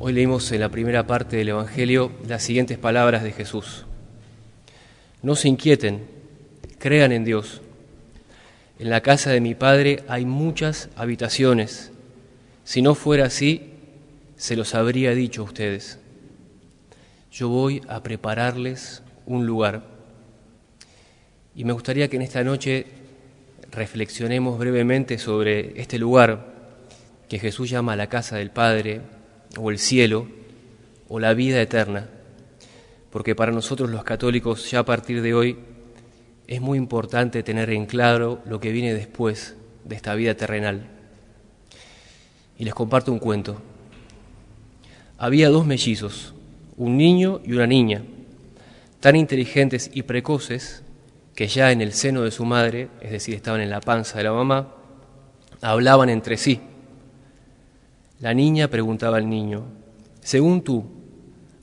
Hoy leímos en la primera parte del Evangelio las siguientes palabras de Jesús. No se inquieten, crean en Dios. En la casa de mi Padre hay muchas habitaciones. Si no fuera así, se los habría dicho a ustedes. Yo voy a prepararles un lugar. Y me gustaría que en esta noche reflexionemos brevemente sobre este lugar que Jesús llama la casa del Padre, o el cielo, o la vida eterna. Porque para nosotros los católicos ya a partir de hoy es muy importante tener en claro lo que viene después de esta vida terrenal. Y les comparto un cuento. Había dos mellizos, un niño y una niña, tan inteligentes y precoces que ya en el seno de su madre, es decir, estaban en la panza de la mamá, hablaban entre sí. La niña preguntaba al niño, según tú,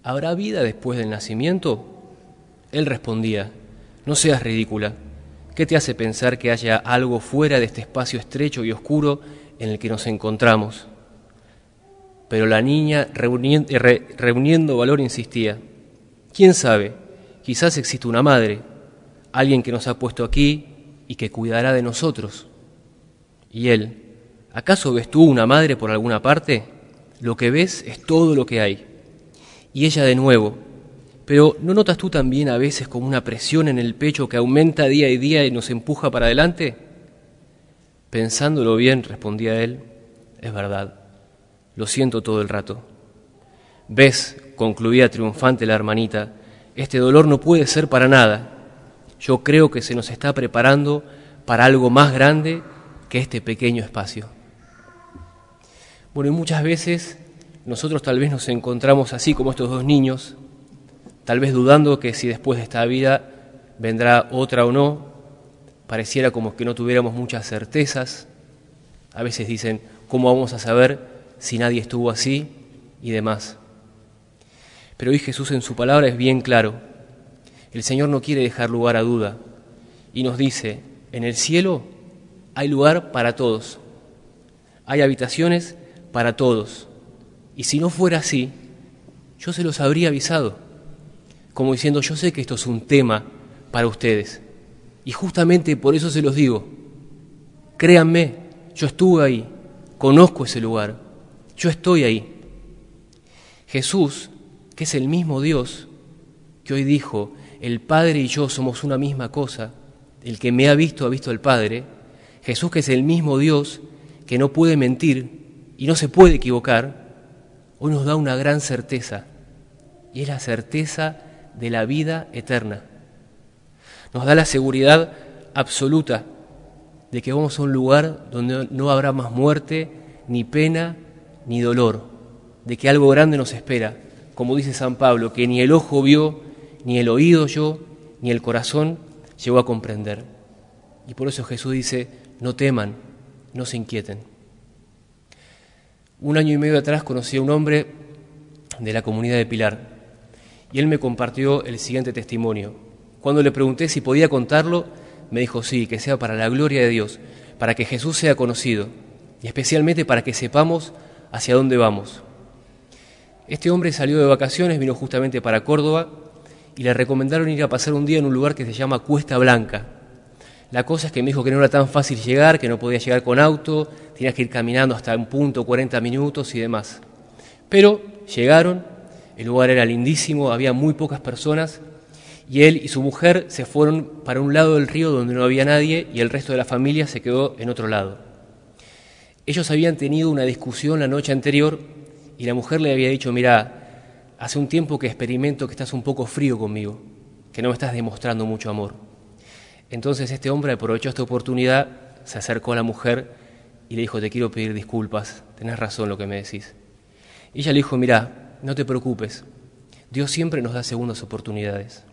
¿habrá vida después del nacimiento? Él respondía, no seas ridícula. ¿Qué te hace pensar que haya algo fuera de este espacio estrecho y oscuro en el que nos encontramos? Pero la niña, reuniendo, valor, insistía, ¿quién sabe? Quizás existe una madre, alguien que nos ha puesto aquí y que cuidará de nosotros. Y él, ¿acaso ves tú una madre por alguna parte? Lo que ves es todo lo que hay. Y ella de nuevo, pero ¿no notas tú también a veces como una presión en el pecho que aumenta día y día y nos empuja para adelante? Pensándolo bien, respondía él, es verdad, lo siento todo el rato. Ves, concluía triunfante la hermanita, este dolor no puede ser para nada. Yo creo que se nos está preparando para algo más grande que este pequeño espacio. Bueno, y muchas veces nosotros tal vez nos encontramos así como estos dos niños, tal vez dudando que si después de esta vida vendrá otra o no, pareciera como que no tuviéramos muchas certezas. A veces dicen, ¿cómo vamos a saber si nadie estuvo así? y demás. Pero hoy Jesús en su palabra es bien claro. El Señor no quiere dejar lugar a duda y nos dice, en el cielo hay lugar para todos, hay habitaciones para todos. Y si no fuera así, yo se los habría avisado como diciendo, yo sé que esto es un tema para ustedes. Y justamente por eso se los digo, créanme, yo estuve ahí, conozco ese lugar, yo estoy ahí. Jesús, que es el mismo Dios, que hoy dijo, el Padre y yo somos una misma cosa, el que me ha visto ha visto al Padre, Jesús que es el mismo Dios, que no puede mentir y no se puede equivocar, hoy nos da una gran certeza, y es la certeza de la vida eterna. Nos da la seguridad absoluta de que vamos a un lugar donde no habrá más muerte, ni pena, ni dolor, de que algo grande nos espera, como dice San Pablo, que ni el ojo vio, ni el oído oyó, ni el corazón llegó a comprender. Y por eso Jesús dice, no teman, no se inquieten. Un año y medio atrás conocí a un hombre de la comunidad de Pilar, y él me compartió el siguiente testimonio. Cuando le pregunté si podía contarlo, me dijo sí, que sea para la gloria de Dios, para que Jesús sea conocido y especialmente para que sepamos hacia dónde vamos. Este hombre salió de vacaciones, vino justamente para Córdoba y le recomendaron ir a pasar un día en un lugar que se llama Cuesta Blanca. La cosa es que me dijo que no era tan fácil llegar, que no podía llegar con auto, tenías que ir caminando hasta un punto, 40 minutos y demás. Pero llegaron, el lugar era lindísimo, había muy pocas personas y él y su mujer se fueron para un lado del río donde no había nadie y el resto de la familia se quedó en otro lado. Ellos habían tenido una discusión la noche anterior y la mujer le había dicho, mira, hace un tiempo que experimento que estás un poco frío conmigo, que no me estás demostrando mucho amor. Entonces este hombre aprovechó esta oportunidad, se acercó a la mujer y le dijo, te quiero pedir disculpas, tenés razón lo que me decís. Y ella le dijo, mira, no te preocupes, Dios siempre nos da segundas oportunidades.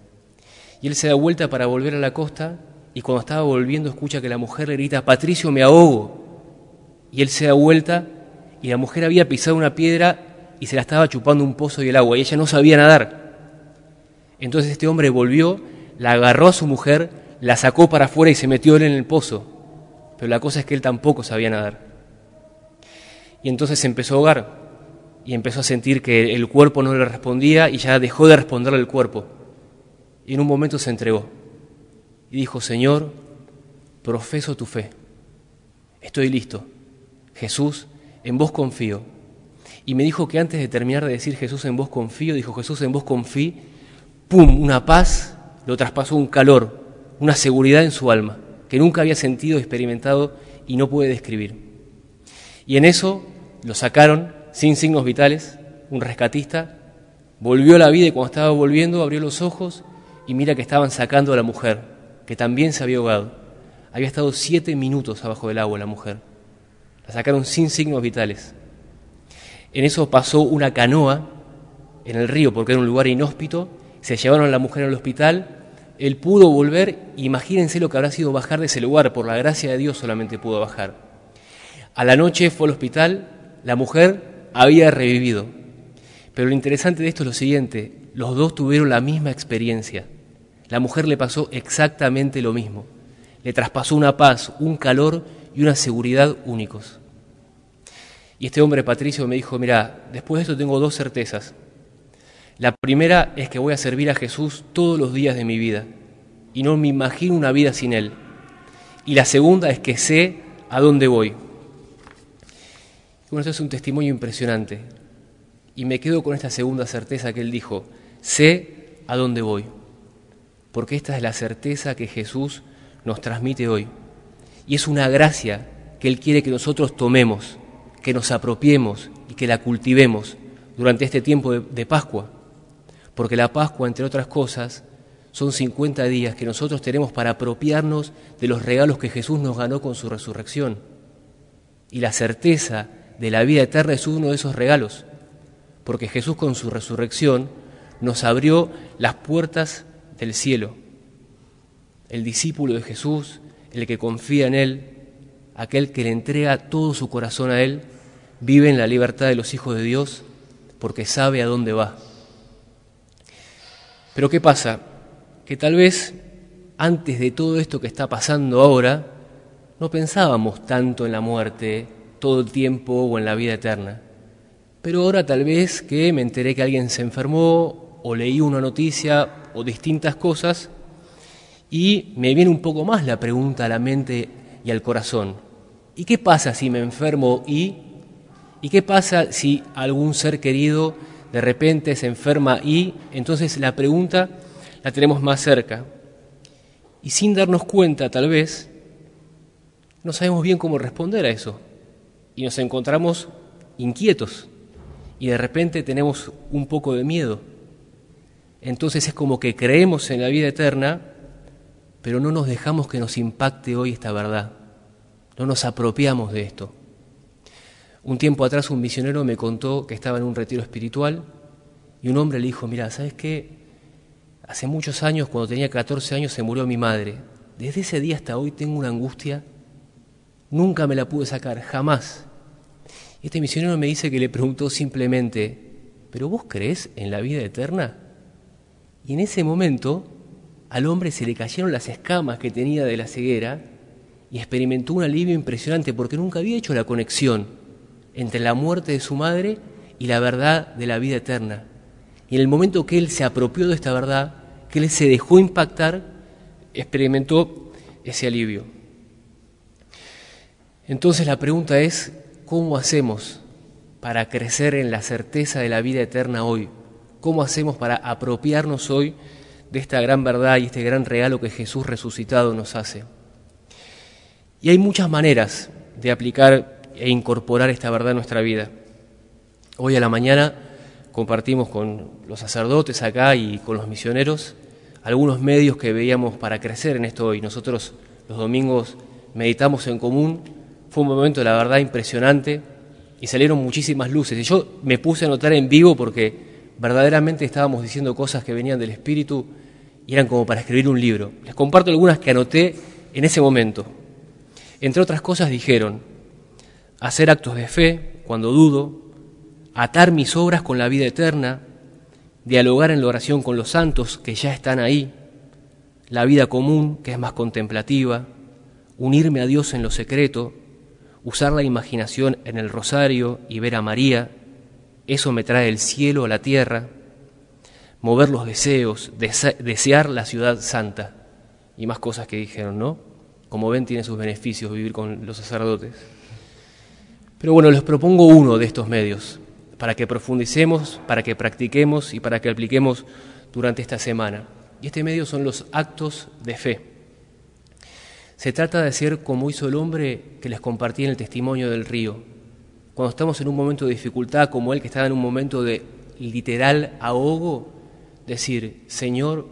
Y él se da vuelta para volver a la costa y cuando estaba volviendo escucha que la mujer le grita, Patricio, me ahogo. Y él se da vuelta y la mujer había pisado una piedra y se la estaba chupando un pozo y el agua y ella no sabía nadar. Entonces este hombre volvió, la agarró a su mujer, la sacó para afuera y se metió él en el pozo. Pero la cosa es que él tampoco sabía nadar. Y entonces empezó a ahogar y empezó a sentir que el cuerpo no le respondía y ya dejó de responderle el cuerpo. Y en un momento se entregó y dijo, Señor, profeso tu fe, estoy listo. Jesús, en vos confío. Y me dijo que antes de terminar de decir Jesús en vos confío, dijo Jesús en vos confío, ¡pum! Una paz, lo traspasó un calor, una seguridad en su alma, que nunca había sentido, experimentado y no puede describir. Y en eso lo sacaron sin signos vitales, un rescatista, volvió a la vida y cuando estaba volviendo abrió los ojos y mira que estaban sacando a la mujer, que también se había ahogado. Había estado siete minutos abajo del agua la mujer. La sacaron sin signos vitales. En eso pasó una canoa en el río porque era un lugar inhóspito. Se llevaron a la mujer al hospital. Él pudo volver. Imagínense lo que habrá sido bajar de ese lugar. Por la gracia de Dios solamente pudo bajar. A la noche fue al hospital. La mujer había revivido. Pero lo interesante de esto es lo siguiente. Los dos tuvieron la misma experiencia. La mujer le pasó exactamente lo mismo. Le traspasó una paz, un calor y una seguridad únicos. Y este hombre, Patricio, me dijo, mira, después de esto tengo dos certezas. La primera es que voy a servir a Jesús todos los días de mi vida y no me imagino una vida sin Él. Y la segunda es que sé a dónde voy. Bueno, esto es un testimonio impresionante. Y me quedo con esta segunda certeza que él dijo, sé a dónde voy. Porque esta es la certeza que Jesús nos transmite hoy. Y es una gracia que Él quiere que nosotros tomemos, que nos apropiemos y que la cultivemos durante este tiempo de, de Pascua. Porque la Pascua, entre otras cosas, son 50 días que nosotros tenemos para apropiarnos de los regalos que Jesús nos ganó con su resurrección. Y la certeza de la vida eterna es uno de esos regalos, porque Jesús con su resurrección nos abrió las puertas del cielo. El discípulo de Jesús, el que confía en Él, aquel que le entrega todo su corazón a Él, vive en la libertad de los hijos de Dios porque sabe a dónde va. Pero ¿qué pasa? Que tal vez antes de todo esto que está pasando ahora, no pensábamos tanto en la muerte, todo el tiempo o en la vida eterna. Pero ahora tal vez que me enteré que alguien se enfermó o leí una noticia o distintas cosas y me viene un poco más la pregunta a la mente y al corazón. ¿Y qué pasa si me enfermo y? ¿Y qué pasa si algún ser querido de repente se enferma y? Entonces la pregunta la tenemos más cerca. Y sin darnos cuenta tal vez, no sabemos bien cómo responder a eso y nos encontramos inquietos y de repente tenemos un poco de miedo. Entonces es como que creemos en la vida eterna, pero no nos dejamos que nos impacte hoy esta verdad. No nos apropiamos de esto. Un tiempo atrás un misionero me contó que estaba en un retiro espiritual y un hombre le dijo, mira, ¿sabes qué? Hace muchos años, cuando tenía 14 años, se murió mi madre. Desde ese día hasta hoy tengo una angustia Nunca me la pude sacar, jamás. Este misionero me dice que le preguntó simplemente, ¿pero vos crees en la vida eterna? Y en ese momento al hombre se le cayeron las escamas que tenía de la ceguera y experimentó un alivio impresionante porque nunca había hecho la conexión entre la muerte de su madre y la verdad de la vida eterna. Y en el momento que él se apropió de esta verdad, que él se dejó impactar, experimentó ese alivio. Entonces la pregunta es, ¿cómo hacemos para crecer en la certeza de la vida eterna hoy? ¿Cómo hacemos para apropiarnos hoy de esta gran verdad y este gran regalo que Jesús resucitado nos hace? Y hay muchas maneras de aplicar e incorporar esta verdad en nuestra vida. Hoy a la mañana compartimos con los sacerdotes acá y con los misioneros algunos medios que veíamos para crecer en esto hoy. Nosotros los domingos meditamos en común fue un momento, la verdad, impresionante y salieron muchísimas luces. Y yo me puse a notar en vivo porque verdaderamente estábamos diciendo cosas que venían del Espíritu y eran como para escribir un libro. Les comparto algunas que anoté en ese momento. Entre otras cosas dijeron, hacer actos de fe cuando dudo, atar mis obras con la vida eterna, dialogar en la oración con los santos que ya están ahí, la vida común que es más contemplativa, unirme a Dios en lo secreto, usar la imaginación en el rosario y ver a María, eso me trae el cielo a la tierra, mover los deseos, desear la ciudad santa y más cosas que dijeron, ¿no? Como ven, tiene sus beneficios vivir con los sacerdotes. Pero bueno, les propongo uno de estos medios para que profundicemos, para que practiquemos y para que apliquemos durante esta semana. Y este medio son los actos de fe. Se trata de hacer como hizo el hombre que les compartí en el testimonio del río. Cuando estamos en un momento de dificultad, como él que estaba en un momento de literal ahogo, decir, Señor,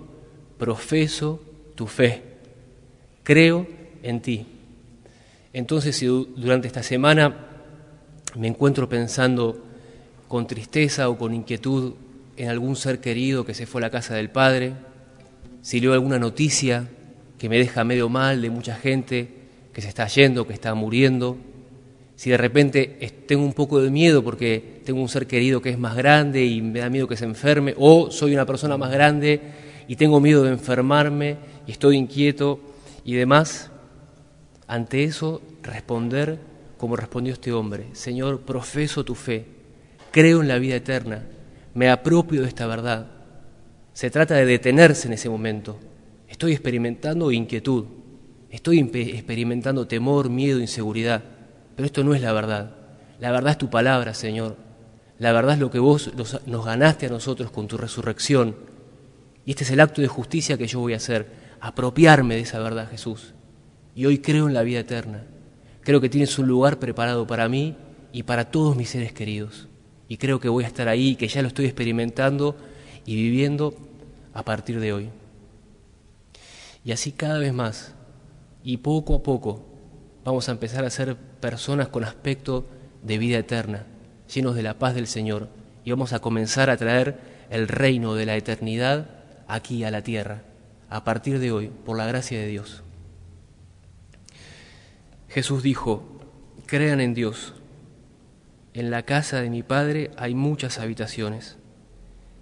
profeso tu fe, creo en ti. Entonces, si durante esta semana me encuentro pensando con tristeza o con inquietud en algún ser querido que se fue a la casa del Padre, si leo alguna noticia que me deja medio mal de mucha gente que se está yendo, que está muriendo, si de repente tengo un poco de miedo porque tengo un ser querido que es más grande y me da miedo que se enferme, o soy una persona más grande y tengo miedo de enfermarme y estoy inquieto y demás, ante eso responder como respondió este hombre, Señor, profeso tu fe, creo en la vida eterna, me apropio de esta verdad. Se trata de detenerse en ese momento. Estoy experimentando inquietud, estoy experimentando temor, miedo, inseguridad, pero esto no es la verdad. La verdad es tu palabra, Señor. La verdad es lo que vos nos ganaste a nosotros con tu resurrección. Y este es el acto de justicia que yo voy a hacer, apropiarme de esa verdad, Jesús. Y hoy creo en la vida eterna. Creo que tienes un lugar preparado para mí y para todos mis seres queridos y creo que voy a estar ahí, que ya lo estoy experimentando y viviendo a partir de hoy. Y así cada vez más, y poco a poco, vamos a empezar a ser personas con aspecto de vida eterna, llenos de la paz del Señor, y vamos a comenzar a traer el reino de la eternidad aquí a la tierra, a partir de hoy, por la gracia de Dios. Jesús dijo, crean en Dios, en la casa de mi Padre hay muchas habitaciones,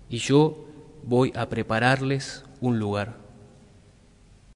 y yo voy a prepararles un lugar.